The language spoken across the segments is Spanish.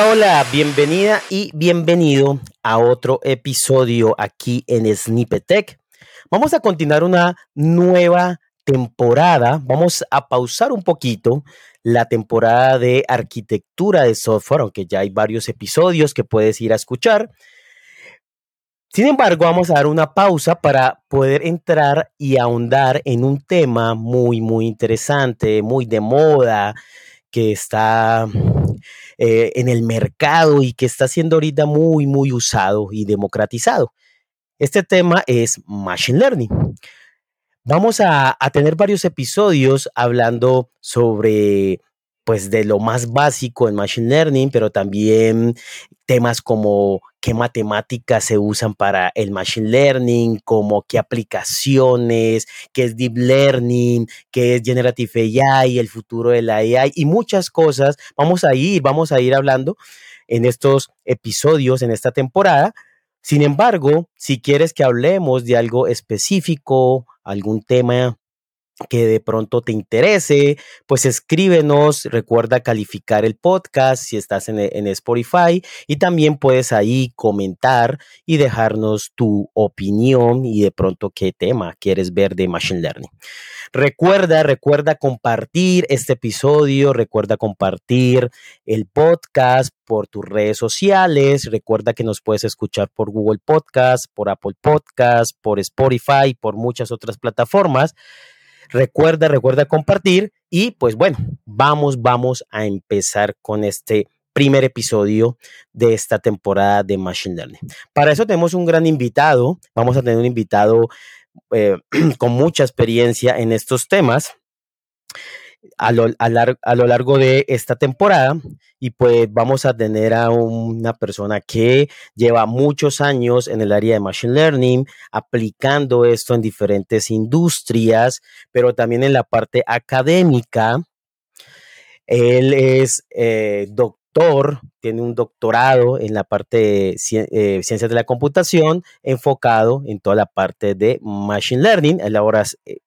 Hola, bienvenida y bienvenido a otro episodio aquí en Snippet Tech. Vamos a continuar una nueva temporada. Vamos a pausar un poquito la temporada de arquitectura de software, aunque ya hay varios episodios que puedes ir a escuchar. Sin embargo, vamos a dar una pausa para poder entrar y ahondar en un tema muy, muy interesante, muy de moda, que está eh, en el mercado y que está siendo ahorita muy, muy usado y democratizado. Este tema es Machine Learning. Vamos a, a tener varios episodios hablando sobre pues de lo más básico en Machine Learning, pero también temas como qué matemáticas se usan para el Machine Learning, como qué aplicaciones, qué es Deep Learning, qué es Generative AI, el futuro de la AI y muchas cosas. Vamos a ir, vamos a ir hablando en estos episodios, en esta temporada. Sin embargo, si quieres que hablemos de algo específico, algún tema que de pronto te interese, pues escríbenos, recuerda calificar el podcast si estás en, en, Spotify y también puedes ahí comentar y dejarnos tu opinión y de pronto qué tema quieres ver de Machine Learning. Recuerda, recuerda compartir este episodio, recuerda compartir el podcast por tus redes sociales, recuerda que nos puedes escuchar por Google Podcast, por Apple Podcast, por Spotify, por muchas otras plataformas. Recuerda, recuerda compartir y pues bueno, vamos, vamos a empezar con este primer episodio de esta temporada de Machine Learning. Para eso tenemos un gran invitado, vamos a tener un invitado eh, con mucha experiencia en estos temas a lo, a, lo, largo de esta temporada y pues vamos a tener a una persona que lleva muchos años en el área de Machine Learning, aplicando esto en diferentes industrias, pero también en la parte académica. Él es eh, doctor, tiene un doctorado en la parte de eh, ciencias de la computación, enfocado en toda la parte de Machine Learning. Él ahora eh,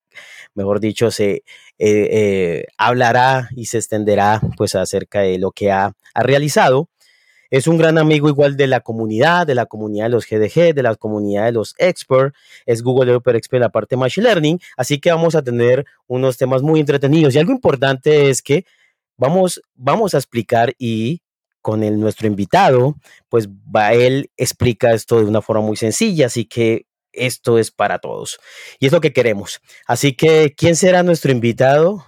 mejor dicho, se eh, eh, hablará y se extenderá pues acerca de lo que ha, ha, realizado. Es un gran amigo igual de la comunidad, de la comunidad de los GDG, de la comunidad de los experts. Es Google Developer Expert la parte Machine Learning. Así que vamos a tener unos temas muy entretenidos. Y algo importante es que vamos, vamos a explicar y con el, nuestro invitado, pues va, él explica esto de una forma muy sencilla, así que esto es para todos. Y es lo que queremos. Así que, ¿quién será nuestro invitado?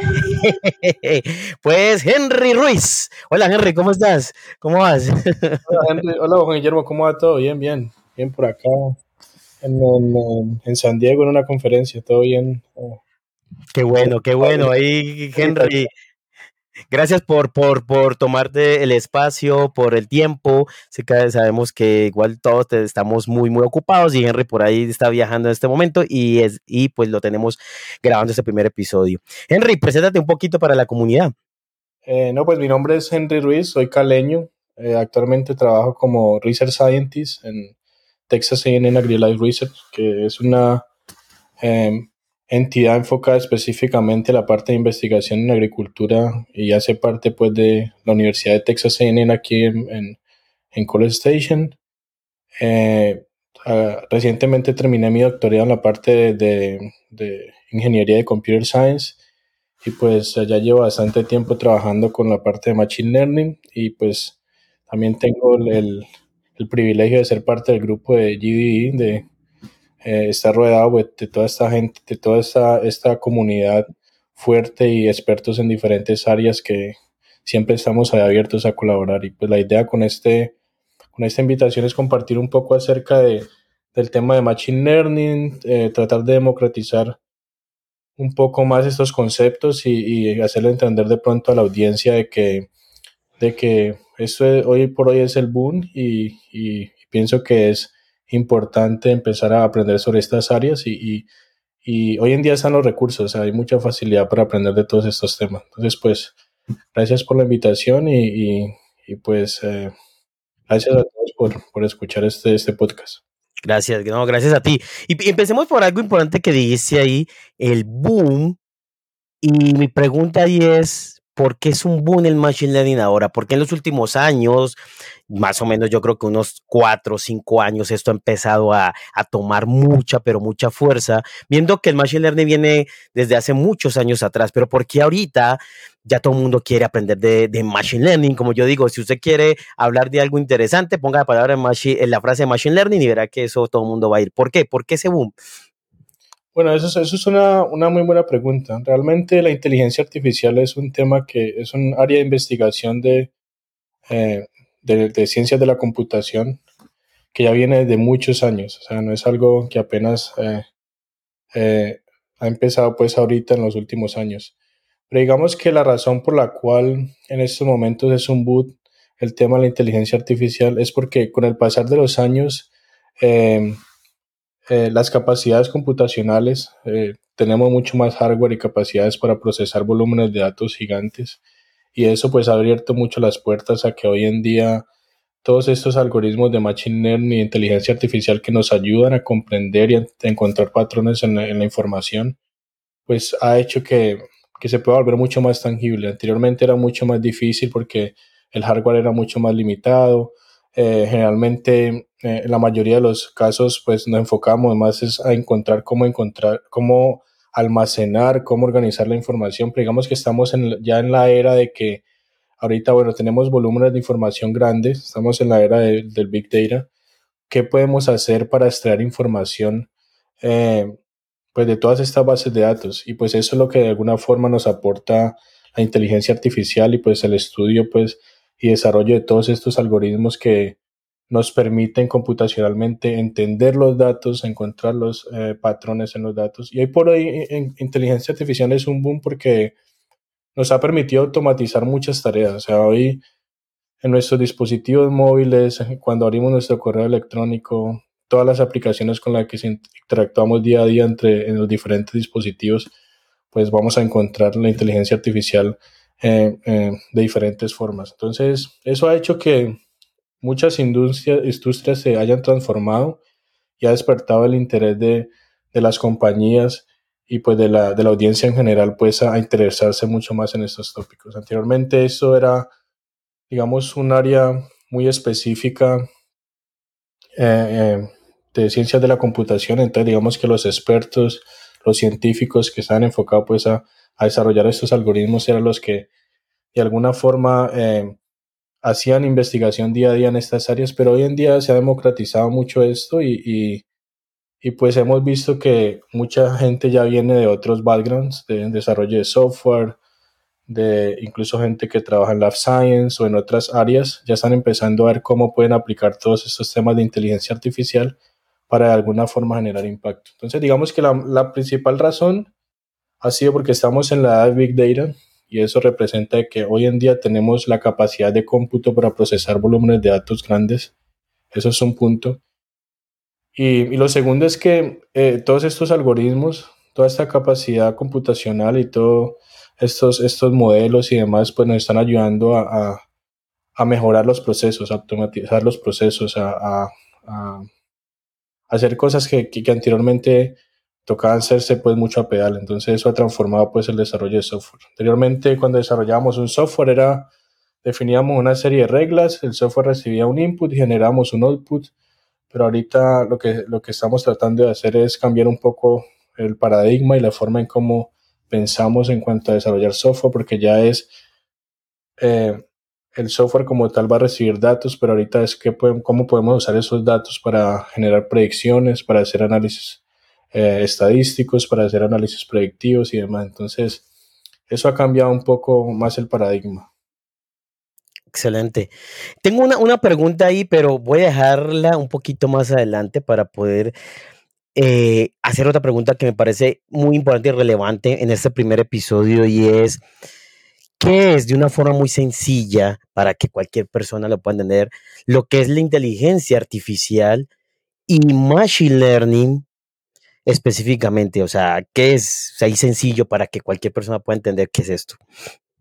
pues Henry Ruiz. Hola Henry, ¿cómo estás? ¿Cómo vas? Hola, Juan Guillermo, ¿cómo va todo? Bien, bien. Bien por acá. En, San Diego en una conferencia, todo bien. Qué bueno, qué bueno. Ahí Henry Gracias por, por, por tomarte el espacio, por el tiempo. Sí sabemos que igual todos estamos muy, muy ocupados y Henry por ahí está viajando en este momento y, es, y pues lo tenemos grabando este primer episodio. Henry, preséntate un poquito para la comunidad. Eh, no, pues mi nombre es Henry Ruiz, soy caleño. Eh, actualmente trabajo como Research Scientist en Texas A&M AgriLife Research, que es una em, entidad enfocada específicamente la parte de investigación en agricultura y hace parte pues de la Universidad de Texas A&M aquí en, en, College Station. Eh, ah, recientemente terminé mi doctorado en la parte de, de, ingeniería de computer science y pues ya llevo bastante tiempo trabajando con la parte de machine learning y pues también tengo el, el privilegio de ser parte del grupo de GDE, de eh, está rodeado de toda esta gente, de toda esta, esta comunidad fuerte y expertos en diferentes áreas que siempre estamos abiertos a colaborar. Y pues la idea con, este, con esta invitación es compartir un poco acerca de, del tema de Machine Learning, eh, tratar de democratizar un poco más estos conceptos y, y, hacerle entender de pronto a la audiencia de que, de que esto hoy por hoy es el boom y, y pienso que es importante empezar a aprender sobre estas áreas y, y, hoy en día están los recursos, hay mucha facilidad para aprender de todos estos temas. Entonces, pues, gracias por la invitación y, y pues, eh, gracias a todos por, por escuchar este, este podcast. Gracias, no, gracias a ti. Y empecemos por algo importante que dijiste ahí, el boom. Y mi pregunta ahí es, ¿por qué es un boom el Machine Learning ahora? Porque en los últimos años, más o menos yo creo que unos cuatro o cinco años, esto ha empezado a, tomar mucha, pero mucha fuerza, viendo que el Machine Learning viene desde hace muchos años atrás, pero ¿por qué ahorita ya todo el mundo quiere aprender de, Machine Learning? Como yo digo, si usted quiere hablar de algo interesante, ponga la palabra en, la frase Machine Learning y verá que eso todo el mundo va a ir. ¿Por qué? ¿Por qué ese boom? Bueno, eso, eso es una, una, muy buena pregunta. Realmente la inteligencia artificial es un tema que es un área de investigación de, eh, de, ciencias de la computación que ya viene de muchos años. O sea, no es algo que apenas eh, eh, ha empezado pues ahorita en los últimos años. Pero digamos que la razón por la cual en estos momentos es un boot el tema de la inteligencia artificial es porque con el pasar de los años eh, las capacidades computacionales, eh, tenemos mucho más hardware y capacidades para procesar volúmenes de datos gigantes y eso pues ha abierto mucho las puertas a que hoy en día todos estos algoritmos de Machine Learning y inteligencia artificial que nos ayudan a comprender y a encontrar patrones en la, información, pues ha hecho que, que se pueda volver mucho más tangible. Anteriormente era mucho más difícil porque el hardware era mucho más limitado, eh, generalmente, eh, en la mayoría de los casos, pues nos enfocamos más es a encontrar cómo encontrar, cómo almacenar, cómo organizar la información. Pero digamos que estamos en, ya en la era de que ahorita, bueno, tenemos volúmenes de información grandes, estamos en la era del Big Data. ¿Qué podemos hacer para extraer información eh, pues de todas estas bases de datos? Y pues eso es lo que de alguna forma nos aporta la inteligencia artificial y pues el estudio pues y desarrollo de todos estos algoritmos que nos permiten computacionalmente entender los datos, encontrar los eh, patrones en los datos. Y hoy por hoy en, inteligencia artificial es un boom porque nos ha permitido automatizar muchas tareas. O sea, hoy en nuestros dispositivos móviles, cuando abrimos nuestro correo electrónico, todas las aplicaciones con las que interactuamos día a día entre en los diferentes dispositivos, pues vamos a encontrar la inteligencia artificial eh, eh, de diferentes formas. Entonces, eso ha hecho que muchas industrias, industrias se hayan transformado y ha despertado el interés de, de las compañías y pues de la, de la, audiencia en general pues a, interesarse mucho más en estos tópicos. Anteriormente eso era, digamos, un área muy específica eh, de ciencias de la computación, entonces digamos que los expertos, los científicos que están enfocados pues a a desarrollar estos algoritmos eran los que de alguna forma eh, hacían investigación día a día en estas áreas, pero hoy en día se ha democratizado mucho esto y, y, pues hemos visto que mucha gente ya viene de otros backgrounds, de desarrollo de software, de incluso gente que trabaja en Life Science o en otras áreas, ya están empezando a ver cómo pueden aplicar todos estos temas de inteligencia artificial para de alguna forma generar impacto. Entonces, digamos que la, la principal razón ha sido porque estamos en la edad Big Data y eso representa que hoy en día tenemos la capacidad de cómputo para procesar volúmenes de datos grandes. Eso es un punto. Y, lo segundo es que eh, todos estos algoritmos, toda esta capacidad computacional y todos estos, estos modelos y demás, pues nos están ayudando a, a, mejorar los procesos, a automatizar los procesos, a, a hacer cosas que, que anteriormente tocaba hacerse pues mucho a pedal, entonces eso ha transformado pues el desarrollo de software. Anteriormente cuando desarrollábamos un software era, definíamos una serie de reglas, el software recibía un input y generábamos un output, pero ahorita lo que, lo que estamos tratando de hacer es cambiar un poco el paradigma y la forma en cómo pensamos en cuanto a desarrollar software, porque ya es eh, el software como tal va a recibir datos, pero ahorita es que cómo podemos usar esos datos para generar predicciones, para hacer análisis eh, estadísticos para hacer análisis predictivos y demás. Entonces, eso ha cambiado un poco más el paradigma. Excelente. Tengo una, pregunta ahí, pero voy a dejarla un poquito más adelante para poder eh, hacer otra pregunta que me parece muy importante y relevante en este primer episodio y es, ¿qué es de una forma muy sencilla para que cualquier persona lo pueda entender lo que es la inteligencia artificial y machine learning específicamente? O sea, ¿qué es ahí sencillo para que cualquier persona pueda entender qué es esto?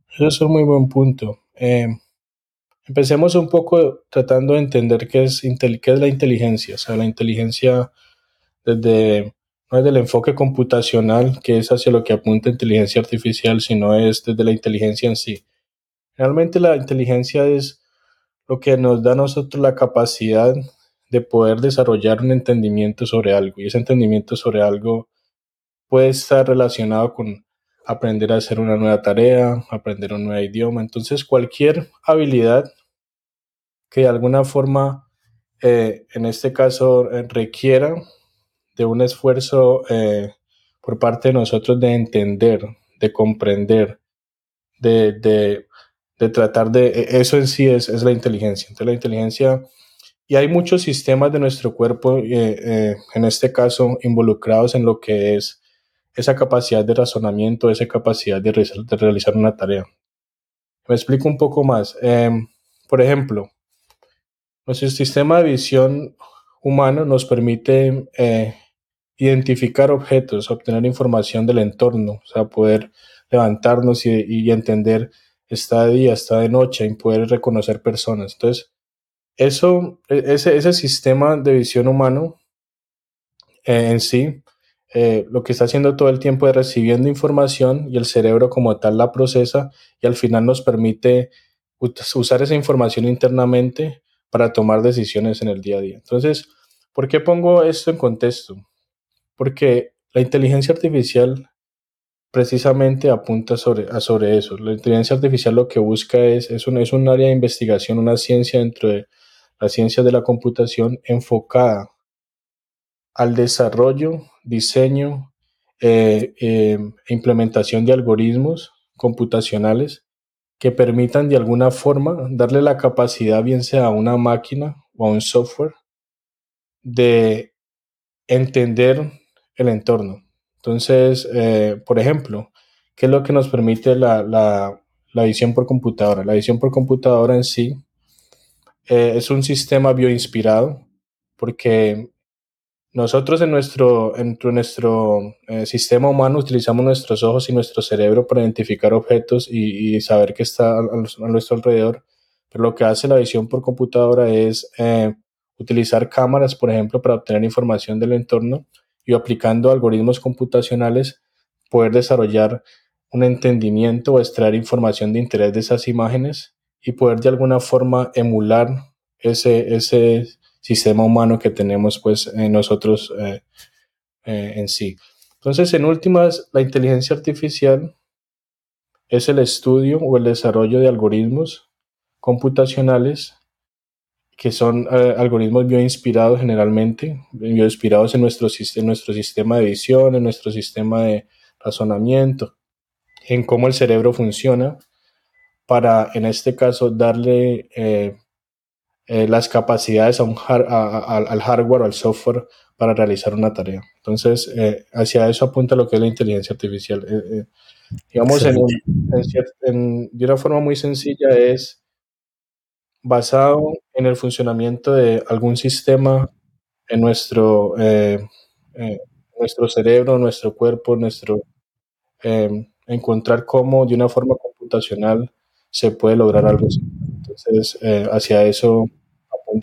Eso es un muy buen punto. Eh, empecemos un poco tratando de entender qué es, qué es la inteligencia. O sea, la inteligencia desde no es del enfoque computacional, que es hacia lo que apunta inteligencia artificial, sino es desde la inteligencia en sí. Realmente la inteligencia es lo que nos da a nosotros la capacidad de poder desarrollar un entendimiento sobre algo. Y ese entendimiento sobre algo puede estar relacionado con aprender a hacer una nueva tarea, aprender un nuevo idioma. Entonces, cualquier habilidad que de alguna forma, eh, en este caso, requiera de un esfuerzo eh, por parte de nosotros de entender, de comprender, de, de, de, tratar de... E, eso en sí es, es la inteligencia. Entonces, la inteligencia... Y hay muchos sistemas de nuestro cuerpo, en este caso, involucrados en lo que es esa capacidad de razonamiento, esa capacidad de, realizar una tarea. Me explico un poco más. Em, por ejemplo, nuestro sistema de visión humano nos permite eh, identificar objetos, obtener información del entorno, o sea, poder levantarnos y, entender está de día, está de noche, y poder reconocer personas. Entonces, eso, e, ese, sistema de visión humano eh, en sí eh, lo que está haciendo todo el tiempo es recibiendo información y el cerebro como tal la procesa y al final nos permite usar esa información internamente para tomar decisiones en el día a día. Entonces, ¿por qué pongo esto en contexto? Porque la inteligencia artificial precisamente apunta sobre, a sobre eso. La inteligencia artificial lo que busca es, es, un, es un área de investigación, una ciencia dentro de la ciencia de la computación enfocada al desarrollo, diseño e implementación de algoritmos computacionales que permitan de alguna forma darle la capacidad, bien sea a una máquina o a un software, de entender el entorno. Entonces, eh, por ejemplo, ¿qué es lo que nos permite la, la, la visión por computadora? La visión por computadora en sí es un sistema bioinspirado porque nosotros en nuestro, en nuestro eh, sistema humano utilizamos nuestros ojos y nuestro cerebro para identificar objetos y, saber qué está a, nuestro alrededor, pero lo que hace la visión por computadora es eh, utilizar cámaras, por ejemplo, para obtener información del entorno y aplicando algoritmos computacionales poder desarrollar un entendimiento o extraer información de interés de esas imágenes y poder de alguna forma emular ese, ese sistema humano que tenemos pues nosotros eh, eh, en sí. Entonces, en últimas, la inteligencia artificial es el estudio o el desarrollo de algoritmos computacionales que son eh, algoritmos bioinspirados generalmente, bioinspirados en nuestro, en nuestro sistema de visión, en nuestro sistema de razonamiento, en cómo el cerebro funciona, para en este caso darle eh, las capacidades a un al hardware o al software para realizar una tarea. Entonces, eh, hacia eso apunta lo que es la inteligencia artificial. Eh, digamos, en, de una forma muy sencilla es basado en el funcionamiento de algún sistema en nuestro, nuestro cerebro, nuestro cuerpo, nuestro encontrar cómo de una forma computacional se puede lograr algo. Entonces, hacia eso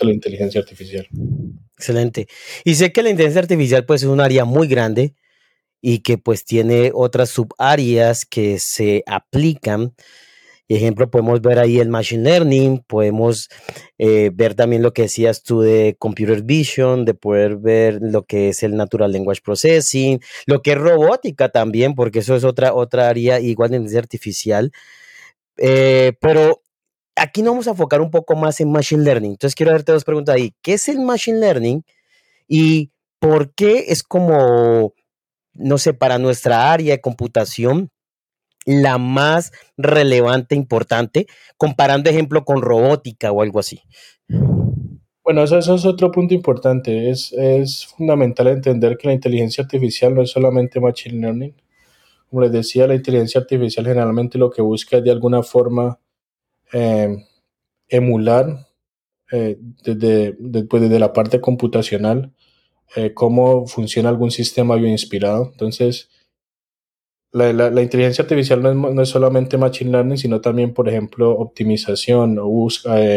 la inteligencia artificial. Excelente. Y sé que la inteligencia artificial pues es un área muy grande y que pues tiene otras subáreas que se aplican. Ejemplo, podemos ver ahí el Machine Learning, podemos eh, ver también lo que decías tú de Computer Vision, de poder ver lo que es el Natural Language Processing, lo que es robótica también, porque eso es otra, otra área igual de inteligencia artificial. Eh, pero aquí nos vamos a enfocar un poco más en Machine Learning. Entonces quiero hacerte dos preguntas ahí. ¿Qué es el Machine Learning? Y por qué es como, no sé, para nuestra área de computación la más relevante, importante, comparando ejemplo con robótica o algo así. Bueno, eso, es otro punto importante. Es, es, fundamental entender que la inteligencia artificial no es solamente Machine Learning. Como les decía, la inteligencia artificial generalmente lo que busca es de alguna forma eh, emular eh, desde, después desde la parte computacional eh, cómo funciona algún sistema bioinspirado. Entonces, la, la, inteligencia artificial no es, no es, solamente machine learning, sino también, por ejemplo, optimización o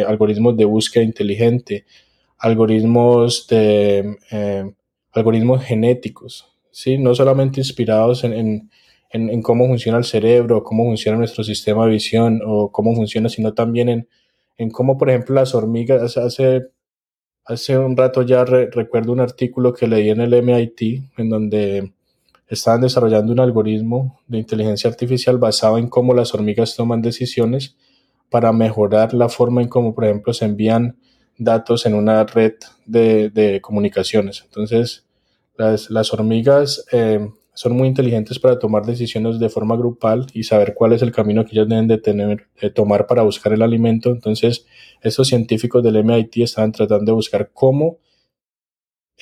algoritmos de búsqueda inteligente, algoritmos de algoritmos genéticos. ¿sí? no solamente inspirados en, cómo funciona el cerebro, cómo funciona nuestro sistema de visión o cómo funciona, sino también en, cómo, por ejemplo, las hormigas, hace, hace un rato ya recuerdo un artículo que leí en el MIT, en donde estaban desarrollando un algoritmo de inteligencia artificial basado en cómo las hormigas toman decisiones para mejorar la forma en cómo, por ejemplo, se envían datos en una red de, comunicaciones. Entonces, las, hormigas eh, son muy inteligentes para tomar decisiones de forma grupal y saber cuál es el camino que ellas deben de tener, tomar para buscar el alimento. Entonces, estos científicos del MIT estaban tratando de buscar cómo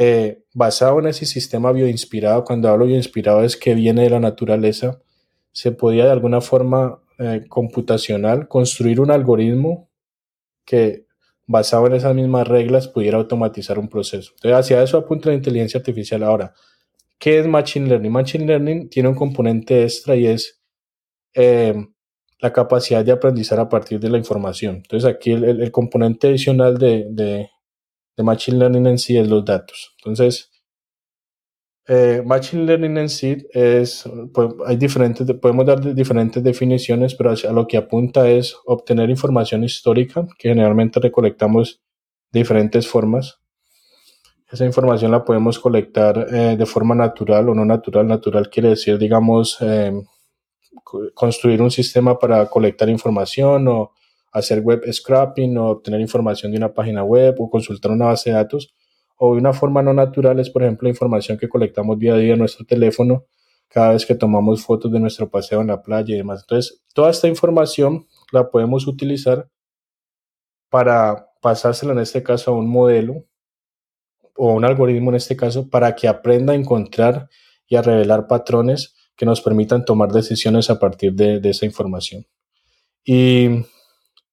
eh, basado en ese sistema bioinspirado, cuando hablo bioinspirado es que viene de la naturaleza, se podía de alguna forma eh, computacional construir un algoritmo que basado en esas mismas reglas pudiera automatizar un proceso. Entonces, hacia eso apunta la inteligencia artificial. Ahora, ¿qué es Machine Learning? Machine Learning tiene un componente extra y es eh, la capacidad de aprendizar a partir de la información. Entonces, aquí el, componente adicional de, Machine Learning en sí es los datos. Entonces, eh, Machine Learning en sí es, pues, hay diferentes, podemos dar diferentes definiciones, pero a lo que apunta es obtener información histórica, que generalmente recolectamos de diferentes formas. Esa información la podemos colectar eh, de forma natural o no natural. Natural quiere decir, digamos, eh, construir un sistema para colectar información o hacer web scrapping o obtener información de una página web o consultar una base de datos. O de una forma no natural es, por ejemplo, la información que colectamos día a día en nuestro teléfono cada vez que tomamos fotos de nuestro paseo en la playa y demás. Entonces, toda esta información la podemos utilizar para pasársela en este caso a un modelo o un algoritmo en este caso para que aprenda a encontrar y a revelar patrones que nos permitan tomar decisiones a partir de, esa información. Y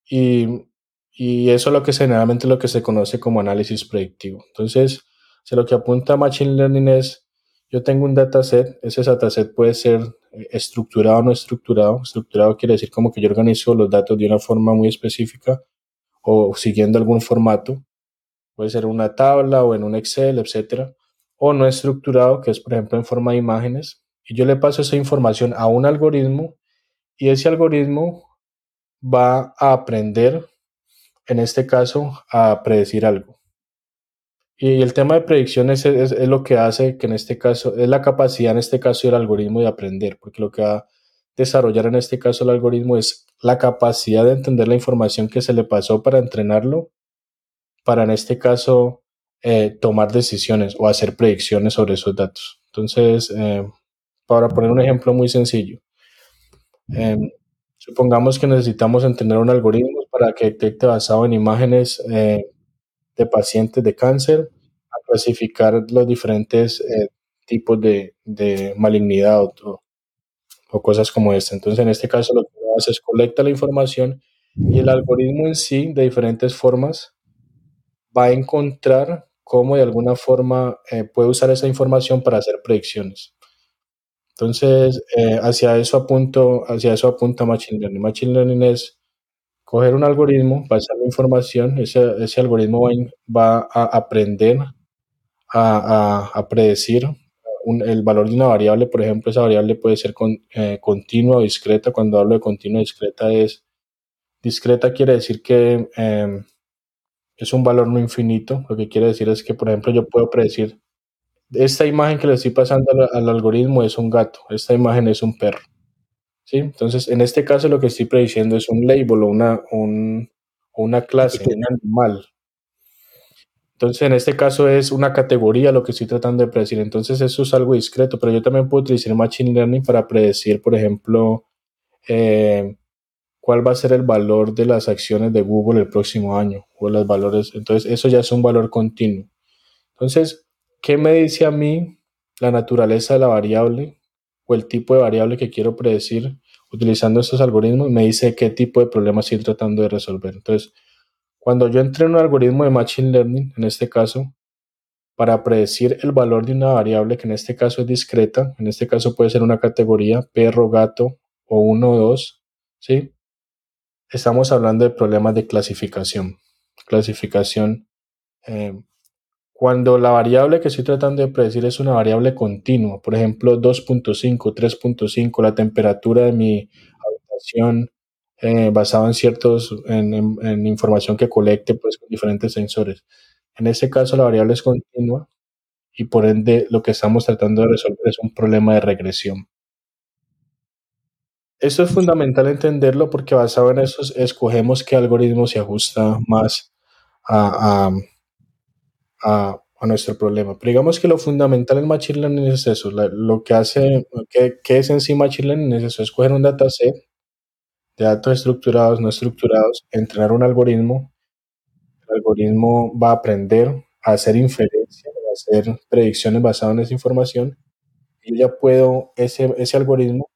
y, eso es lo que generalmente lo que se conoce como análisis predictivo. Entonces, si lo que apunta Machine Learning es, yo tengo un dataset, ese dataset puede ser eh, estructurado o no estructurado. Estructurado quiere decir como que yo organizo los datos de una forma muy específica o siguiendo algún formato. Puede ser una tabla o en un Excel, etcétera. O no estructurado, que es por ejemplo en forma de imágenes. Y yo le paso esa información a un algoritmo y ese algoritmo va a aprender, en este caso, a predecir algo. Y el tema de predicciones es, lo que hace que en este caso, es la capacidad en este caso del algoritmo de aprender, porque lo que va a desarrollar en este caso el algoritmo es la capacidad de entender la información que se le pasó para entrenarlo, para en este caso eh, tomar decisiones o hacer predicciones sobre esos datos. Entonces, eh, para poner un ejemplo muy sencillo, em, Supongamos que necesitamos entender un algoritmo para que detecte basado en imágenes eh, de pacientes de cáncer, a clasificar los diferentes tipos de, malignidad o, cosas como esta. Entonces, en este caso, lo que hace es colecta la información y el algoritmo en sí, de diferentes formas, va a encontrar cómo de alguna forma eh, puede usar esa información para hacer predicciones. Entonces, eh, hacia, eso apunto, hacia eso apunta Machine Learning. Machine Learning es coger un algoritmo, pasar la información, ese, ese algoritmo va, a aprender a, a, predecir el valor de una variable, por ejemplo, esa variable puede ser con, eh, continua o discreta. Cuando hablo de continua o discreta es, discreta quiere decir que em, es un valor no infinito. Lo que quiere decir es que, por ejemplo, yo puedo predecir esta imagen que le estoy pasando al, algoritmo es un gato, esta imagen es un perro. ¿sí? Entonces, en este caso lo que estoy prediciendo es un label o una, una clase, un animal. Entonces, en este caso es una categoría lo que estoy tratando de predecir. Entonces, eso es algo discreto, pero yo también puedo utilizar Machine Learning para predecir, por ejemplo, eh, cuál va a ser el valor de las acciones de Google el próximo año o los valores. Entonces, eso ya es un valor continuo. Entonces, ¿Qué me dice a mí la naturaleza de la variable o el tipo de variable que quiero predecir utilizando estos algoritmos? Me dice qué tipo de problema estoy tratando de resolver. Entonces, cuando yo entreno un algoritmo de Machine Learning, en este caso, para predecir el valor de una variable que en este caso es discreta, en este caso puede ser una categoría perro, gato o uno o dos, ¿sí? Estamos hablando de problemas de clasificación. Clasificación eh, cuando la variable que estoy tratando de predecir es una variable continua, por ejemplo 2.5, 3.5, la temperatura de mi habitación eh, basada en ciertos, en, información que colecte pues con diferentes sensores. En ese caso la variable es continua y por ende lo que estamos tratando de resolver es un problema de regresión. Eso es fundamental entenderlo porque basado en eso escogemos qué algoritmo se ajusta más a, a, nuestro problema. Pero digamos que lo fundamental en Machine Learning es eso. lo que hace, que, es en sí Machine Learning es eso, escoger un dataset de datos estructurados, no estructurados, entrenar un algoritmo. El algoritmo va a aprender a hacer inferencia, a hacer predicciones basadas en esa información. Y ya puedo, ese, ese algoritmo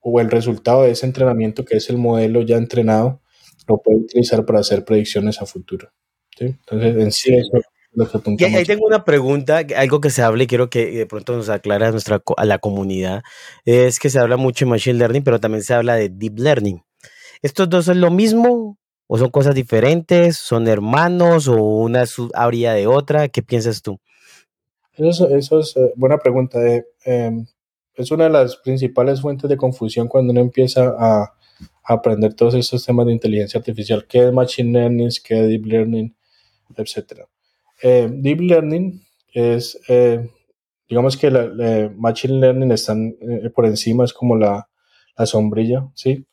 o el resultado de ese entrenamiento, que es el modelo ya entrenado, lo puedo utilizar para hacer predicciones a futuro. Entonces, en sí, eso es lo que ahí tengo una pregunta, algo que se hable, quiero que de pronto nos aclara a, nuestra, a la comunidad, es que se habla mucho de Machine Learning, pero también se habla de Deep Learning. ¿Estos dos son lo mismo o son cosas diferentes? ¿Son hermanos o una habría de otra? ¿Qué piensas tú? Eso, eso es eh, buena pregunta. Eh, em, es una de las principales fuentes de confusión cuando uno empieza a, aprender todos estos temas de inteligencia artificial, qué es Machine Learning, qué es Deep Learning, etc. Eh, deep Learning es, eh, digamos que la, Machine Learning están eh, por encima, es como la, la, sombrilla, ¿sí?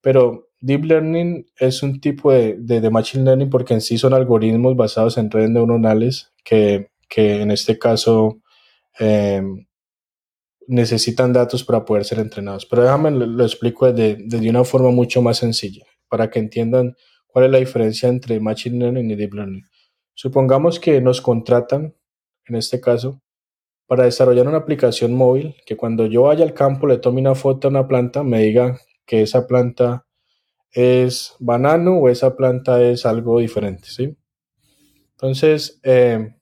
Pero Deep Learning es un tipo de, de, Machine Learning porque en sí son algoritmos basados en redes neuronales que, que en este caso necesitan datos para poder ser entrenados. Pero déjame lo, explico de, de, una forma mucho más sencilla, para que entiendan cuál es la diferencia entre Machine Learning y Deep Learning. Supongamos que nos contratan, en este caso, para desarrollar una aplicación móvil que cuando yo vaya al campo le tome una foto a una planta, me diga que esa planta es banano o esa planta es algo diferente, ¿sí? Entonces, eh,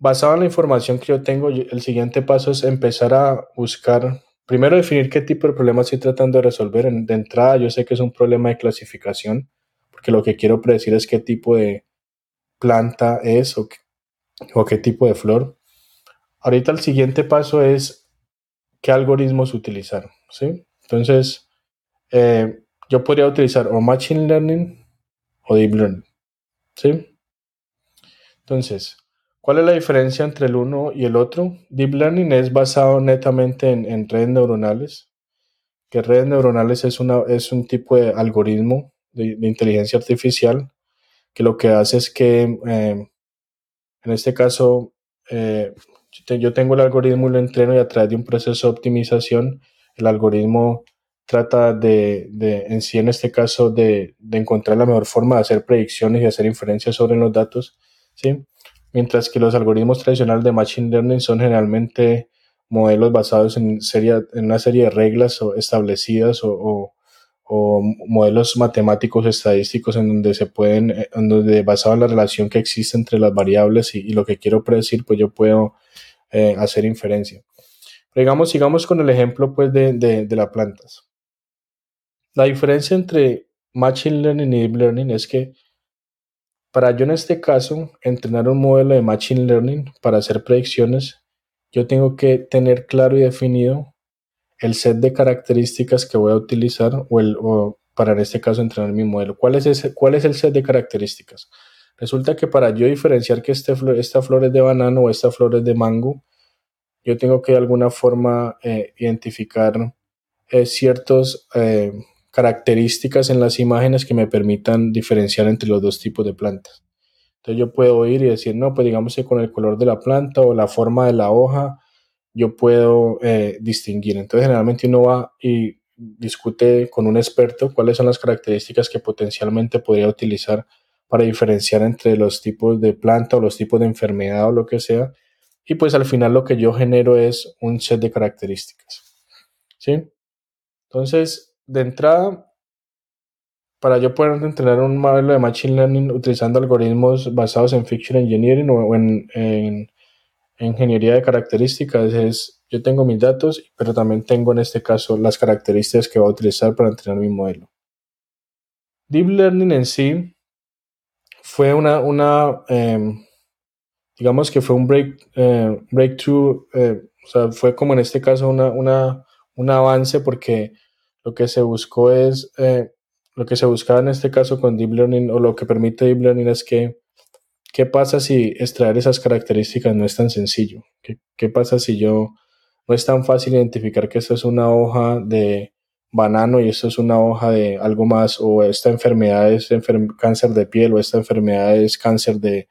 basado en la información que yo tengo, el siguiente paso es empezar a buscar, primero definir qué tipo de problema estoy tratando de resolver. de entrada, yo sé que es un problema de clasificación, porque lo que quiero predecir es qué tipo de planta es o, qué tipo de flor. Ahorita el siguiente paso es qué algoritmos utilizar. ¿sí? Entonces, eh, yo podría utilizar o Machine Learning o Deep Learning. ¿sí? Entonces, ¿Cuál es la diferencia entre el uno y el otro? Deep Learning es basado netamente en, redes neuronales, que redes neuronales es, una, es un tipo de algoritmo de, inteligencia artificial que lo que hace es que, eh, en este caso, eh, yo tengo el algoritmo y lo entreno y a través de un proceso de optimización, el algoritmo trata de, de en sí, en este caso, de, de, encontrar la mejor forma de hacer predicciones y hacer inferencias sobre los datos, ¿sí? Mientras que los algoritmos tradicionales de Machine Learning son generalmente modelos basados en, serie, en una serie de reglas o establecidas o, modelos matemáticos estadísticos en donde se pueden, eh, en donde basado en la relación que existe entre las variables y, lo que quiero predecir, pues yo puedo eh, hacer inferencia. digamos, sigamos con el ejemplo pues de, de, de las plantas. La diferencia entre Machine Learning y Deep Learning es que para yo en este caso entrenar un modelo de Machine Learning para hacer predicciones, yo tengo que tener claro y definido el set de características que voy a utilizar o, el, para en este caso entrenar mi modelo. ¿Cuál es, ese, ¿Cuál es el set de características? Resulta que para yo diferenciar que este, esta flor es de banano o esta flor es de mango, yo tengo que de alguna forma eh, identificar eh, ciertos eh, características en las imágenes que me permitan diferenciar entre los dos tipos de plantas. Entonces yo puedo ir y decir, no, pues digamos que con el color de la planta o la forma de la hoja, yo puedo eh, distinguir. Entonces generalmente uno va y discute con un experto cuáles son las características que potencialmente podría utilizar para diferenciar entre los tipos de planta o los tipos de enfermedad o lo que sea. Y pues al final lo que yo genero es un set de características. ¿Sí? Entonces, de entrada, para yo poder entrenar un modelo de Machine Learning utilizando algoritmos basados en Fiction Engineering o en, ingeniería de características, es yo tengo mis datos, pero también tengo en este caso las características que voy a utilizar para entrenar mi modelo. Deep Learning en sí fue una, una em, digamos que fue un break, eh, breakthrough, eh, o sea, fue como en este caso una, una, un avance porque lo que se buscó es, eh, lo que se buscaba en este caso con Deep Learning o lo que permite Deep Learning es que, ¿qué pasa si extraer esas características no es tan sencillo? ¿Qué, qué pasa si yo, no es tan fácil identificar que esta es una hoja de banano y esto es una hoja de algo más o esta enfermedad es cáncer de piel o esta enfermedad es cáncer de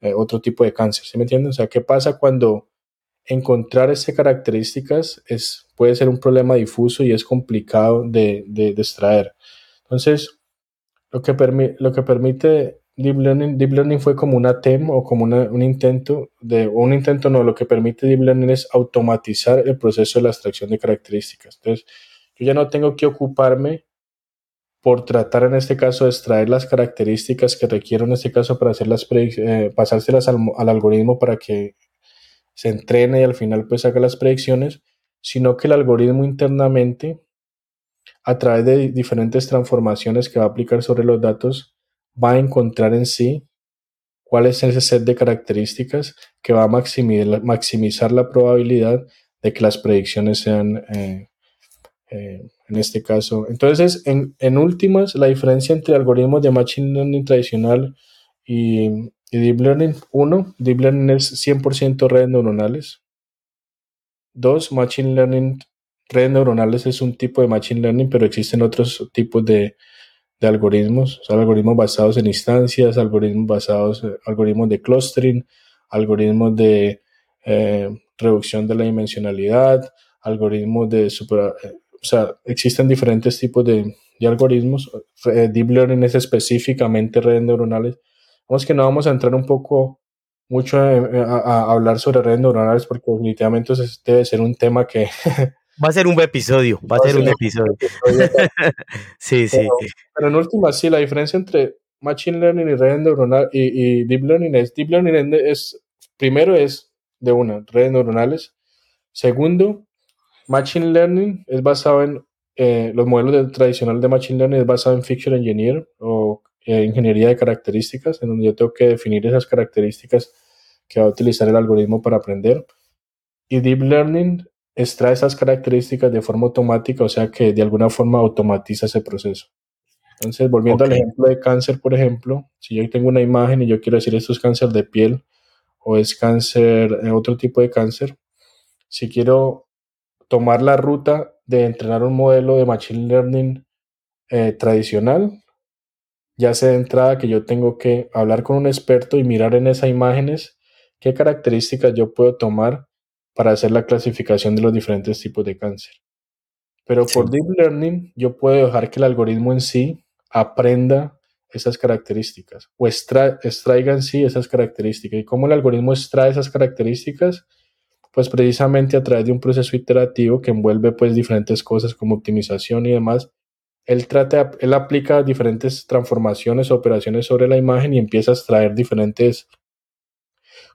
eh, otro tipo de cáncer, ¿sí me entienden? O sea, ¿qué pasa cuando encontrar estas características es, puede ser un problema difuso y es complicado de, de, extraer? Entonces, lo que, lo que permite Deep Learning, Deep Learning fue como una TEM o como un intento de, o un intento no, lo que permite Deep Learning es automatizar el proceso de la extracción de características. Entonces, yo ya no tengo que ocuparme por tratar en este caso de extraer las características que requiero en este caso para hacer las eh, pasárselas al, algoritmo para que se entrene y al final pues haga las predicciones, sino que el algoritmo internamente a través de diferentes transformaciones que va a aplicar sobre los datos va a encontrar en sí cuál es ese set de características que va a maximizar, la probabilidad de que las predicciones sean eh, eh, en este caso. Entonces, en, en, últimas, la diferencia entre algoritmos de Machine Learning tradicional y, Deep Learning, uno, Deep Learning es 100% redes neuronales. Dos, Machine Learning, redes neuronales es un tipo de Machine Learning, pero existen otros tipos de, de algoritmos, algoritmos basados en instancias, algoritmos basados, eh, algoritmos de clustering, algoritmos de eh, reducción de la dimensionalidad, algoritmos de super, o sea, existen diferentes tipos de, algoritmos. Eh, deep Learning es específicamente redes neuronales. Vamos que no vamos a entrar un poco mucho a, hablar sobre redes neuronales porque definitivamente debe ser un tema que... Va a ser un episodio, va, a ser un episodio. sí, sí. Pero en última, sí, la diferencia entre Machine Learning y redes neuronales y, Deep Learning es, Deep Learning es, primero es de una, redes neuronales. Segundo, Machine Learning es basado en eh, los modelos tradicionales de Machine Learning es basado en Feature Engineer o eh, ingeniería de características, en donde yo tengo que definir esas características que va a utilizar el algoritmo para aprender. Y Deep Learning extrae esas características de forma automática, o sea que de alguna forma automatiza ese proceso. Entonces, volviendo al ejemplo de cáncer, por ejemplo, si yo tengo una imagen y yo quiero decir esto es cáncer de piel o es cáncer, eh, otro tipo de cáncer, si quiero tomar la ruta de entrenar un modelo de Machine Learning eh, tradicional, ya sea de entrada que yo tengo que hablar con un experto y mirar en esas imágenes qué características yo puedo tomar para hacer la clasificación de los diferentes tipos de cáncer. Pero por Deep Learning yo puedo dejar que el algoritmo en sí aprenda esas características o extraiga en sí esas características. ¿Y cómo el algoritmo extrae esas características? pues precisamente a través de un proceso iterativo que envuelve pues diferentes cosas como optimización y demás, él trata, él aplica diferentes transformaciones operaciones sobre la imagen y empieza a extraer diferentes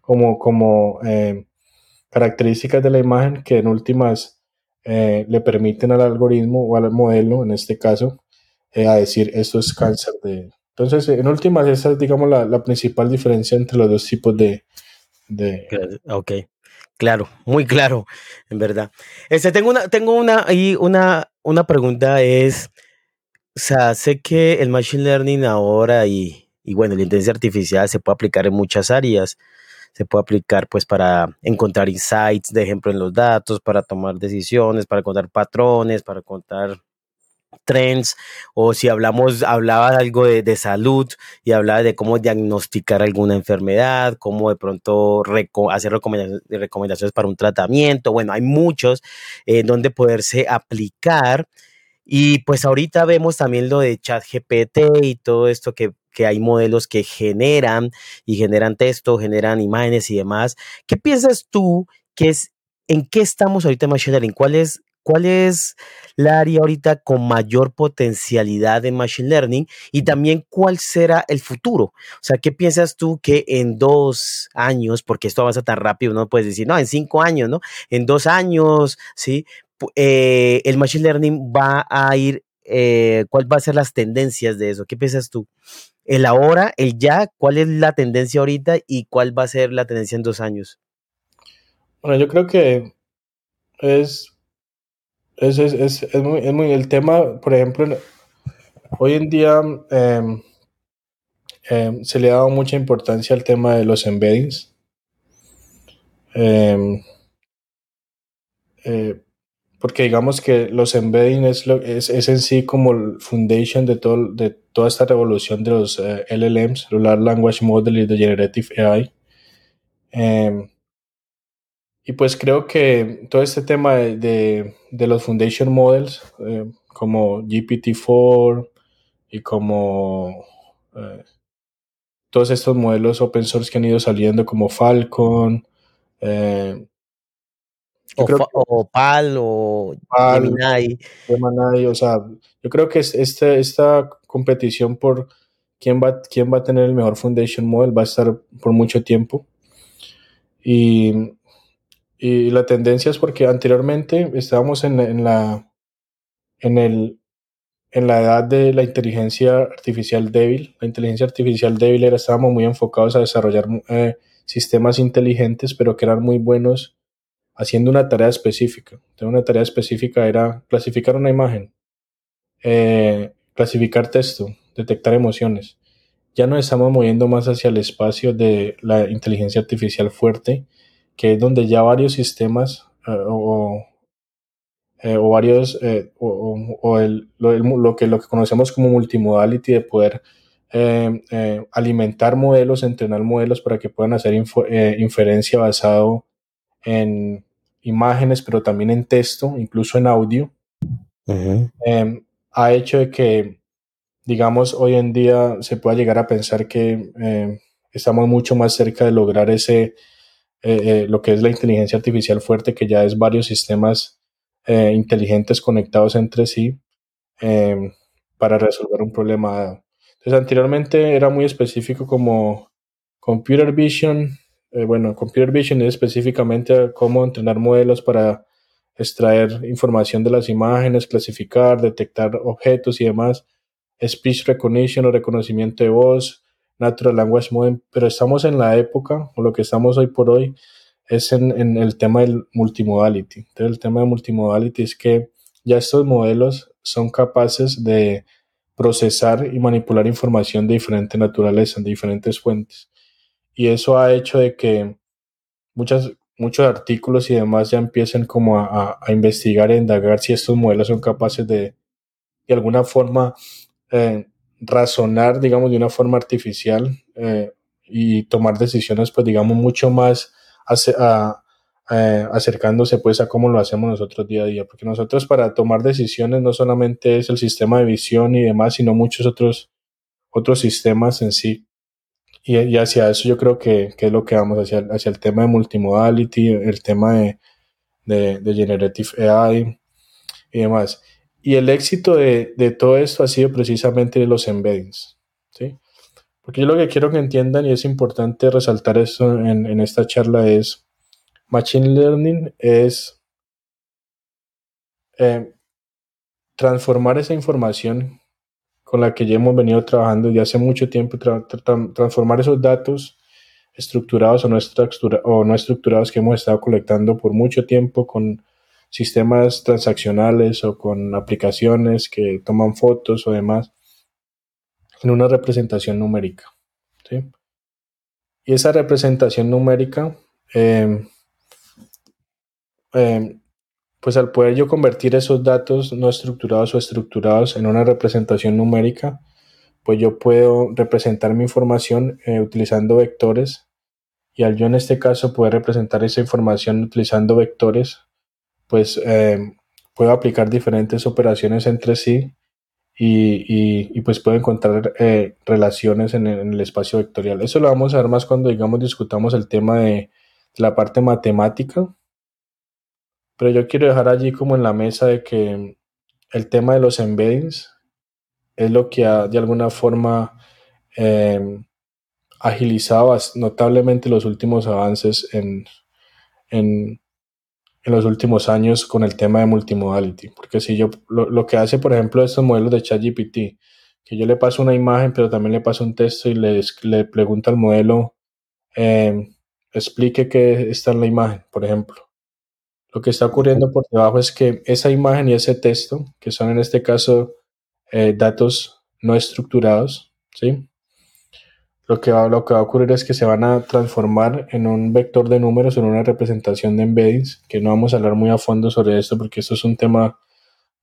como, como eh, características de la imagen que en últimas eh, le permiten al algoritmo o al modelo, en este caso, eh, a decir esto es cáncer de... Entonces, en últimas, esa es, digamos, la, la principal diferencia entre los dos tipos de... de ok. Claro, muy claro, en verdad. Este, tengo una, tengo una, y una, una pregunta es, sea, sé que el machine learning ahora y, bueno, la inteligencia artificial se puede aplicar en muchas áreas. Se puede aplicar pues para encontrar insights, de ejemplo, en los datos, para tomar decisiones, para encontrar patrones, para contar trends o si hablamos, hablaba algo de, salud y hablaba de cómo diagnosticar alguna enfermedad, cómo de pronto hacer recomendaciones, para un tratamiento. Bueno, hay muchos en donde poderse aplicar. Y pues ahorita vemos también lo de ChatGPT y todo esto que, que hay modelos que generan y generan texto, generan imágenes y demás. ¿Qué piensas tú que es en qué estamos ahorita en Machine Learning? ¿Cuál es ¿Cuál es la área ahorita con mayor potencialidad de Machine Learning? Y también, ¿cuál será el futuro? O sea, ¿qué piensas tú que en dos años, porque esto avanza tan rápido, no puedes decir, no, en cinco años, ¿no? En dos años, ¿sí? Eh, el Machine Learning va a ir eh, cuál va a ser las tendencias de eso. ¿Qué piensas tú? El ahora, el ya, ¿cuál es la tendencia ahorita y cuál va a ser la tendencia en dos años? Bueno, yo creo que es, es, es, es, muy, es muy, el tema, por ejemplo, hoy en día em, em, se le ha dado mucha importancia al tema de los embeddings. Em, eh, porque digamos que los embedding es, es, es, en sí como el foundation de, todo, de toda esta revolución de los eh, LLMs, Large Language Model y de Generative AI. Eh, y pues creo que todo este tema de, de, de los foundation models, eh, como GPT-4 y como eh, todos estos modelos open source que han ido saliendo, como Falcon, eh, o, creo, o, PAL o PAL, Gemini. Gemini. O sea, yo creo que este, esta competición por quién va, quién va a tener el mejor Foundation Model va a estar por mucho tiempo. Y, y la tendencia es porque anteriormente estábamos en, en, la, en, el, en la edad de la inteligencia artificial débil. La inteligencia artificial débil era, estábamos muy enfocados a desarrollar eh, sistemas inteligentes, pero que eran muy buenos haciendo una tarea específica. Entonces, una tarea específica era clasificar una imagen, eh, clasificar texto, detectar emociones. Ya nos estamos moviendo más hacia el espacio de la inteligencia artificial fuerte, que es donde ya varios sistemas eh, o, o, varios, eh, o, o el, lo, que, lo que conocemos como multimodality, de poder alimentar modelos, entrenar modelos para que puedan hacer inferencia basado en imágenes, pero también en texto, incluso en audio, uh -huh. eh, ha hecho de que, digamos, hoy en día se pueda llegar a pensar que eh, estamos mucho más cerca de lograr ese, eh, lo que es la inteligencia artificial fuerte, que ya es varios sistemas eh, inteligentes conectados entre sí eh, para resolver un problema. Entonces, anteriormente era muy específico como computer vision, eh, bueno, Computer Vision es específicamente cómo entrenar modelos para extraer información de las imágenes, clasificar, detectar objetos y demás. Speech Recognition o reconocimiento de voz, Natural Language Model, pero estamos en la época, o lo que estamos hoy por hoy, es en, en el tema del multimodality. Entonces, el tema de multimodality es que ya estos modelos son capaces de procesar y manipular información de diferente naturaleza, de diferentes fuentes y eso ha hecho de que muchas, muchos artículos y demás ya empiecen como a, a investigar e indagar si estos modelos son capaces de, de alguna forma, eh, razonar, digamos, de una forma artificial eh, y tomar decisiones, pues, digamos, mucho más eh, acercándose, pues, a cómo lo hacemos nosotros día a día. Porque nosotros para tomar decisiones no solamente es el sistema de visión y demás, sino muchos otros, otros sistemas en sí y, hacia eso yo creo que, es lo que vamos, hacia, el tema de multimodality, el tema de, Generative AI y demás. Y el éxito de, todo esto ha sido precisamente los embeddings. Porque yo lo que quiero que entiendan, y es importante resaltar en, en esta charla, es Machine Learning es eh, transformar esa información con la que ya hemos venido trabajando desde hace mucho tiempo, tra tra transformar esos datos estructurados o no, estructura o no estructurados que hemos estado colectando por mucho tiempo con sistemas transaccionales o con aplicaciones que toman fotos o demás en una representación numérica. ¿sí? Y esa representación numérica, eh, eh, pues al poder yo convertir esos datos no estructurados o estructurados en una representación numérica, pues yo puedo representar mi información eh, utilizando vectores y al yo en este caso poder representar esa información utilizando vectores, pues eh, puedo aplicar diferentes operaciones entre sí y, y, pues puedo encontrar eh, relaciones en el, espacio vectorial. Eso lo vamos a ver más cuando, digamos, discutamos el tema de la parte matemática pero yo quiero dejar allí como en la mesa de que el tema de los embeddings es lo que ha de alguna forma eh, agilizado notablemente los últimos avances en, en, en los últimos años con el tema de multimodality. Porque si yo, lo, que hace, por ejemplo, estos modelos de ChatGPT, que yo le paso una imagen, pero también le paso un texto y le, le pregunto al modelo, eh, explique qué está en la imagen, por ejemplo. Lo que está ocurriendo por debajo es que esa imagen y ese texto, que son en este caso eh, datos no estructurados, ¿sí? Lo que, va, lo que va a ocurrir es que se van a transformar en un vector de números, en una representación de embeddings, que no vamos a hablar muy a fondo sobre esto porque esto es un tema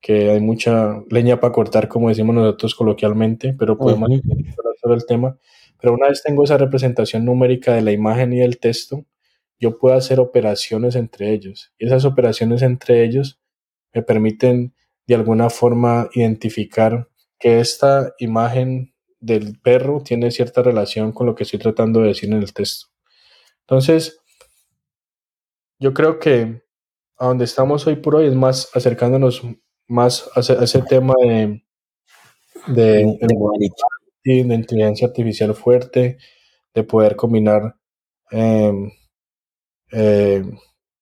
que hay mucha leña para cortar, como decimos nosotros coloquialmente, pero podemos hablar sobre el tema. Pero una vez tengo esa representación numérica de la imagen y del texto, yo puedo hacer operaciones entre ellos. Y esas operaciones entre ellos me permiten de alguna forma identificar que esta imagen del perro tiene cierta relación con lo que estoy tratando de decir en el texto. Entonces, yo creo que a donde estamos hoy por hoy es más acercándonos más a ese, tema de, de, de, inteligencia artificial fuerte, de poder combinar em, eh,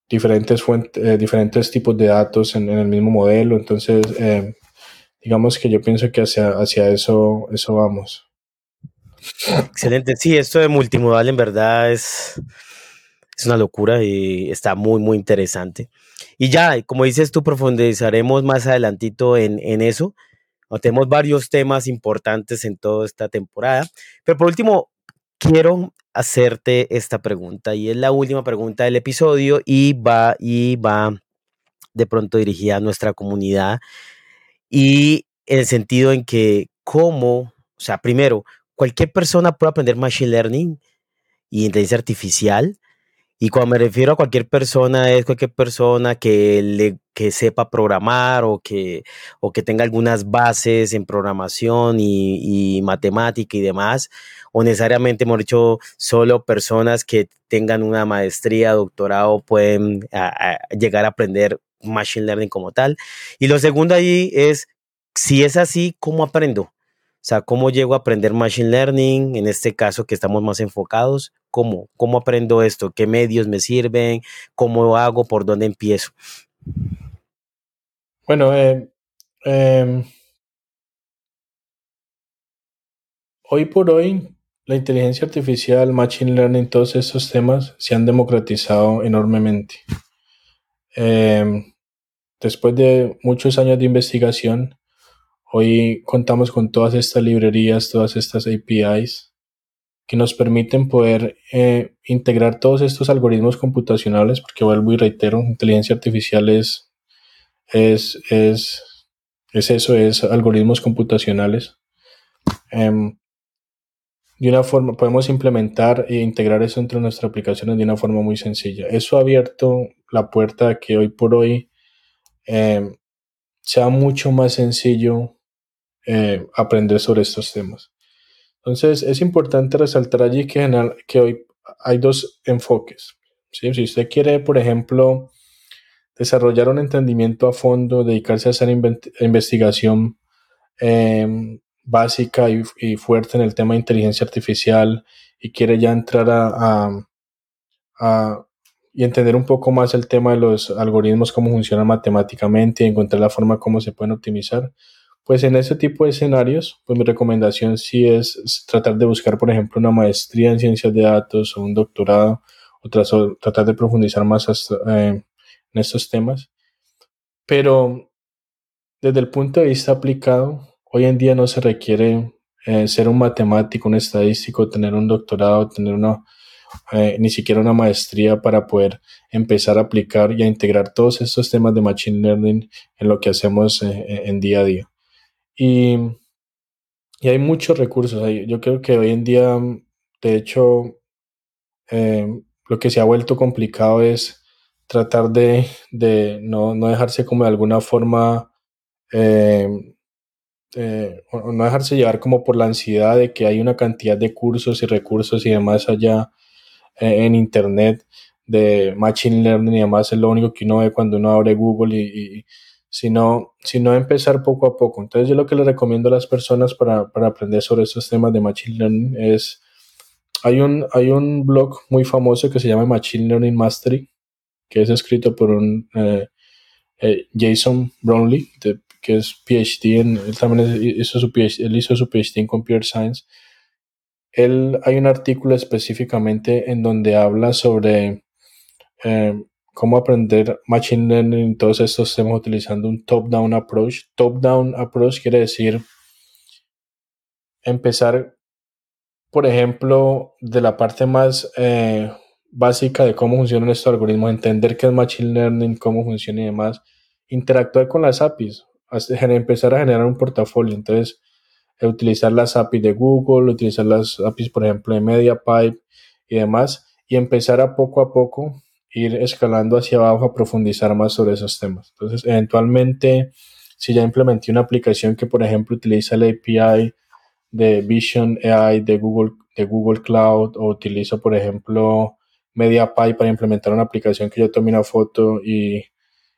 diferentes, fuentes, eh, diferentes tipos de datos en, el mismo modelo. Entonces, em, digamos que yo pienso que hacia, hacia eso, eso vamos. Excelente. Sí, esto de multimodal en verdad es, es una locura y está muy, muy interesante. Y ya, como dices tú, profundizaremos más adelantito en, en eso. Tenemos varios temas importantes en toda esta temporada. Pero por último, quiero hacerte esta pregunta y es la última pregunta del episodio y va y va de pronto dirigida a nuestra comunidad y en el sentido en que cómo, o sea, primero, cualquier persona puede aprender machine learning y inteligencia artificial y cuando me refiero a cualquier persona, es cualquier persona que, le, que sepa programar o que, o que tenga algunas bases en programación y, matemática y demás, o necesariamente, hemos dicho, solo personas que tengan una maestría, doctorado, pueden llegar a aprender Machine Learning como tal. Y lo segundo ahí es, si es así, ¿cómo aprendo? O sea, ¿cómo llego a aprender Machine Learning? En este caso que estamos más enfocados, ¿Cómo? ¿Cómo aprendo esto? ¿Qué medios me sirven? ¿Cómo hago? ¿Por dónde empiezo? Bueno, eh, em, hoy por hoy la inteligencia artificial, machine learning, todos estos temas se han democratizado enormemente. Em, después de muchos años de investigación, hoy contamos con todas estas librerías, todas estas APIs que nos permiten poder eh, integrar todos estos algoritmos computacionales, porque vuelvo y reitero, inteligencia artificial es, es, es, es eso, es algoritmos computacionales. Em, de una forma, podemos implementar e integrar eso entre nuestras aplicaciones de una forma muy sencilla. Eso ha abierto la puerta a que hoy por hoy em, sea mucho más sencillo eh, aprender sobre estos temas. Entonces, es importante resaltar allí que, que hoy hay dos enfoques. Si usted quiere, por ejemplo, desarrollar un entendimiento a fondo, dedicarse a hacer investigación em, básica y, fuerte en el tema de inteligencia artificial y quiere ya entrar a, y entender un poco más el tema de los algoritmos, cómo funcionan matemáticamente y encontrar la forma como se pueden optimizar, pues en ese tipo de escenarios, pues mi recomendación sí es, tratar de buscar, por ejemplo, una maestría en ciencias de datos o un doctorado, o, tratar de profundizar más eh, en estos temas. Pero desde el punto de vista aplicado, hoy en día no se requiere eh, ser un matemático, un estadístico, tener un doctorado, tener una, eh, ni siquiera una maestría para poder empezar a aplicar y a integrar todos estos temas de Machine Learning en lo que hacemos en día a día. Y, y hay muchos recursos. Yo creo que hoy en día, de hecho, eh, lo que se ha vuelto complicado es tratar de, de no, no, dejarse como de alguna forma, eh, eh, no dejarse llevar como por la ansiedad de que hay una cantidad de cursos y recursos y demás allá en Internet de Machine Learning y demás, es lo único que uno ve cuando uno abre Google y sino, sino empezar poco a poco. Entonces yo lo que le recomiendo a las personas para, para aprender sobre estos temas de Machine Learning es, hay un, hay un blog muy famoso que se llama Machine Learning Mastery, que es escrito por un Jason Brownlee, que es PhD en, él también hizo su PhD, él hizo su PhD en Computer Science. Él, hay un artículo específicamente en donde habla sobre cómo aprender Machine Learning y todos estos temas utilizando un top-down approach. Top-down approach quiere decir empezar, por ejemplo, de la parte más eh, básica de cómo funcionan estos algoritmos, entender qué es Machine Learning, cómo funciona y demás, interactuar con las APIs, empezar a generar un portafolio. Entonces, utilizar las APIs de Google, utilizar las APIs, por ejemplo, de MediaPipe y demás, y empezar a poco a poco ir escalando hacia abajo a profundizar más sobre esos temas. Entonces, eventualmente, si ya implementé una aplicación que, por ejemplo, utiliza la API de Vision AI de Google, de Google Cloud o utilizo, por ejemplo, MediaPy para implementar una aplicación que yo tome una foto y,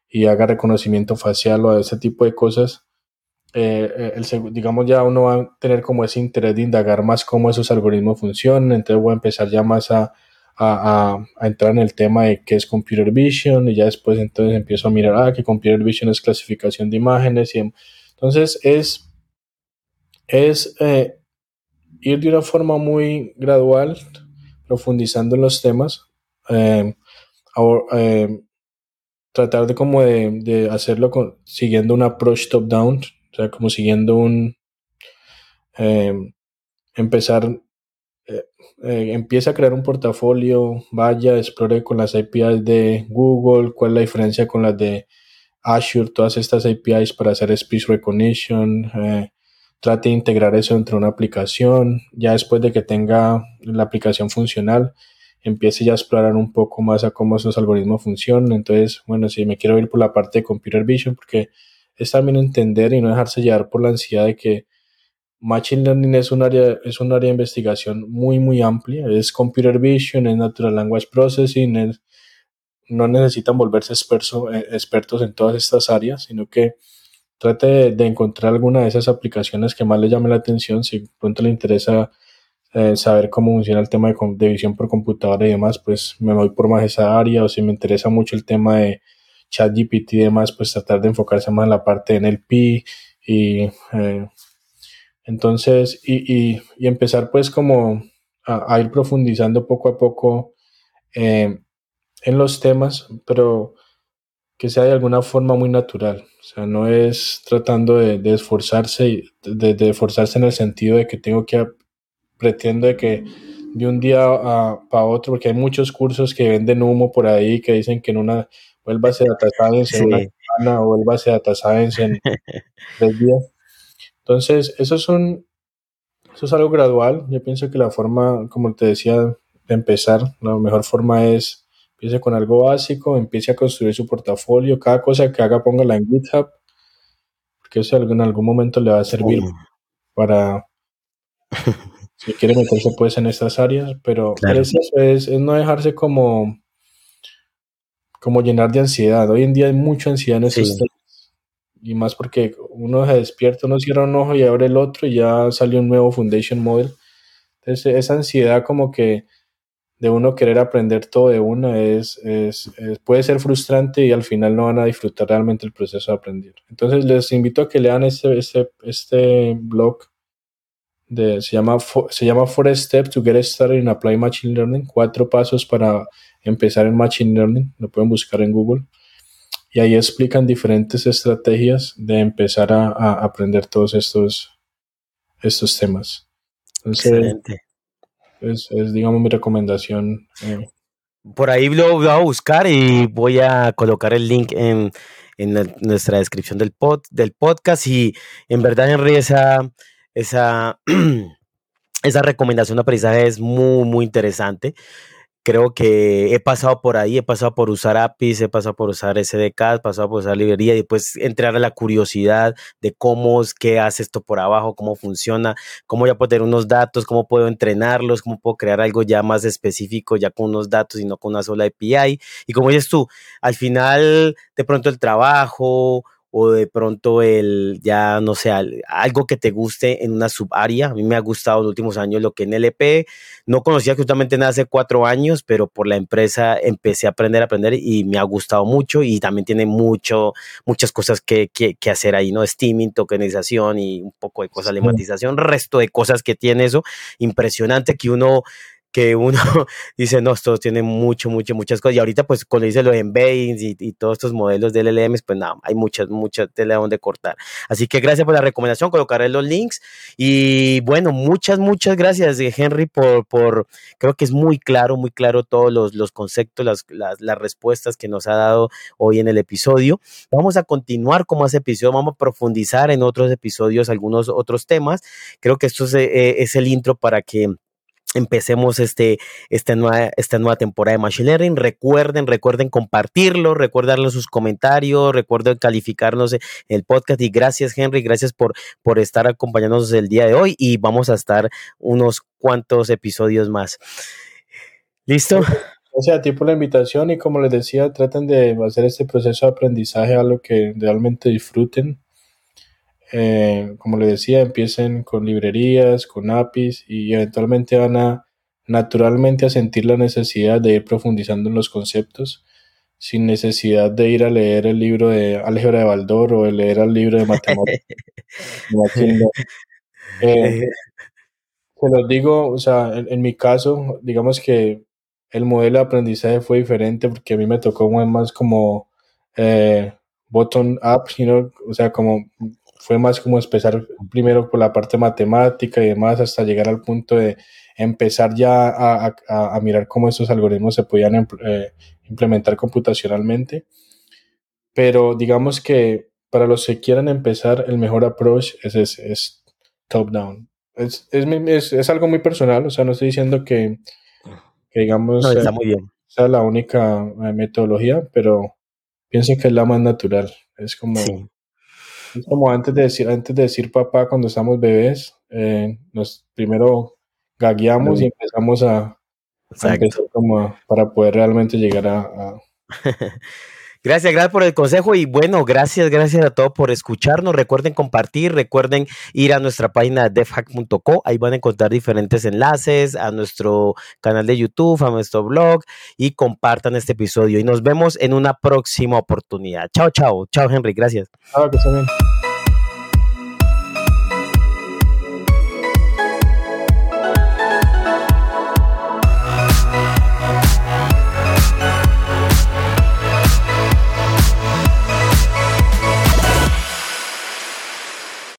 y haga reconocimiento facial o ese tipo de cosas, eh, eh, el, digamos ya uno va a tener como ese interés de indagar más cómo esos algoritmos funcionan, entonces voy a empezar ya más a a, entrar en el tema de qué es Computer Vision y ya después entonces empiezo a mirar, ah, que Computer Vision es clasificación de imágenes y entonces es, es eh, ir de una forma muy gradual, profundizando en los temas, eh, eh, tratar de como de, hacerlo con, siguiendo un approach top-down, o sea, como siguiendo un, empezar eh, empieza a crear un portafolio, vaya, explore con las APIs de Google, cuál es la diferencia con las de Azure, todas estas APIs para hacer speech recognition, eh, trate de integrar eso entre una aplicación, ya después de que tenga la aplicación funcional, empiece ya a explorar un poco más a cómo esos algoritmos funcionan, entonces, bueno, si me quiero ir por la parte de Computer Vision, porque es también entender y no dejarse llevar por la ansiedad de que Machine Learning es un área, es un área de investigación muy, muy amplia. Es Computer Vision, es Natural Language Processing, no necesitan volverse eh, expertos en todas estas áreas, sino que trate de, encontrar alguna de esas aplicaciones que más le llame la atención. Si pronto le interesa eh, saber cómo funciona el tema de, de, visión por computadora y demás, pues me voy por más esa área. O si me interesa mucho el tema de ChatGPT y demás, pues tratar de enfocarse más en la parte de NLP y eh, entonces, y, y, y empezar pues como a, ir profundizando poco a poco eh, en los temas, pero que sea de alguna forma muy natural. O sea, no es tratando de, de esforzarse, de, de, esforzarse en el sentido de que tengo que, pretendo de que de un día para otro, porque hay muchos cursos que venden humo por ahí que dicen que en una, vuelva a ser data science en una semana o vuelva a ser data science en tres días. Entonces, eso, son, eso es algo gradual. Yo pienso que la forma, como te decía, de empezar, la mejor forma es empiece con algo básico, empiece a construir su portafolio, cada cosa que haga póngala en GitHub, porque eso en algún momento le va a servir para, si quiere meterse pues en estas áreas, pero, es, no dejarse como, como llenar de ansiedad. Hoy en día hay mucha ansiedad en esos temas y más porque uno se despierta, uno cierra un ojo y abre el otro y ya salió un nuevo Foundation Model. Entonces esa ansiedad como que de uno querer aprender todo de una es, es, puede ser frustrante y al final no van a disfrutar realmente el proceso de aprender. Entonces les invito a que lean este, este, este blog de, se llama, se llama Four Steps to Get Started in Apply Machine Learning, cuatro pasos para empezar en Machine Learning, lo pueden buscar en Google y ahí explican diferentes estrategias de empezar a, aprender todos estos, estos temas. Excelente. Es, digamos, mi recomendación. Eh. Por ahí lo voy a buscar y voy a colocar el link en, nuestra descripción del, pod, del podcast. Y en verdad, Henry, esa, esa, esa recomendación de aprendizaje es muy, muy interesante creo que he pasado por ahí, he pasado por usar APIs, he pasado por usar SDK, he pasado por usar librería y después entrar a la curiosidad de cómo es, qué hace esto por abajo, cómo funciona, cómo ya puedo tener unos datos, cómo puedo entrenarlos, cómo puedo crear algo ya más específico, ya con unos datos y no con una sola API. Y como dices tú, al final de pronto el trabajo o de pronto el, ya no sé, algo que te guste en una subárea. A mí me ha gustado en los últimos años lo que en LP, no conocía justamente nada hace cuatro años, pero por la empresa empecé a aprender, a aprender y me ha gustado mucho y también tiene mucho, muchas cosas que, que, hacer ahí, ¿no? Steaming, tokenización y un poco de cosas, lematización, resto de cosas que tiene eso. Impresionante que uno que uno dice, no, esto tiene mucho, mucho, muchas cosas. Y ahorita, pues, cuando dice los embeddings y, todos estos modelos de LLMs, pues nada, hay muchas, muchas tela donde cortar. Así que gracias por la recomendación, colocaré los links. Y bueno, muchas, muchas gracias, Henry, por, por creo que es muy claro, muy claro todos los, los conceptos, las, las, respuestas que nos ha dado hoy en el episodio. Vamos a continuar como ese episodio, vamos a profundizar en otros episodios algunos otros temas. Creo que esto es, eh, es el intro para que empecemos este, esta, nueva, esta nueva temporada de Machine Learning. Recuerden, recuerden compartirlo, recuerden sus comentarios, recuerden calificarnos en el podcast y gracias Henry, gracias por, por estar acompañándonos el día de hoy y vamos a estar unos cuantos episodios más. ¿Listo? Gracias a ti por la invitación y como les decía, traten de hacer este proceso de aprendizaje algo que realmente disfruten eh, como le decía, empiecen con librerías, con APIs y eventualmente van a naturalmente a sentir la necesidad de ir profundizando en los conceptos sin necesidad de ir a leer el libro de álgebra de Baldor o de leer el libro de matemáticas. eh, se los digo, o sea, en, mi caso, digamos que el modelo de aprendizaje fue diferente porque a mí me tocó más como eh, bottom up, you o sea, como fue más como empezar primero por la parte matemática y demás hasta llegar al punto de empezar ya a, mirar cómo esos algoritmos se podían eh, implementar computacionalmente. Pero digamos que para los que quieran empezar, el mejor approach es, es, top-down. Es, es, algo muy personal, o sea, no estoy diciendo que, digamos, sea la única eh, metodología, pero pienso que es la más natural. Es como... Es como antes de decir, antes de decir papá cuando estamos bebés, eh, nos primero gagueamos y empezamos a, empezar como para poder realmente llegar a, Gracias, gracias por el consejo y bueno, gracias, gracias a todos por escucharnos. Recuerden compartir, recuerden ir a nuestra página defhack.co, ahí van a encontrar diferentes enlaces a nuestro canal de YouTube, a nuestro blog y compartan este episodio y nos vemos en una próxima oportunidad. Chao, chao, chao Henry, gracias. Chao, que.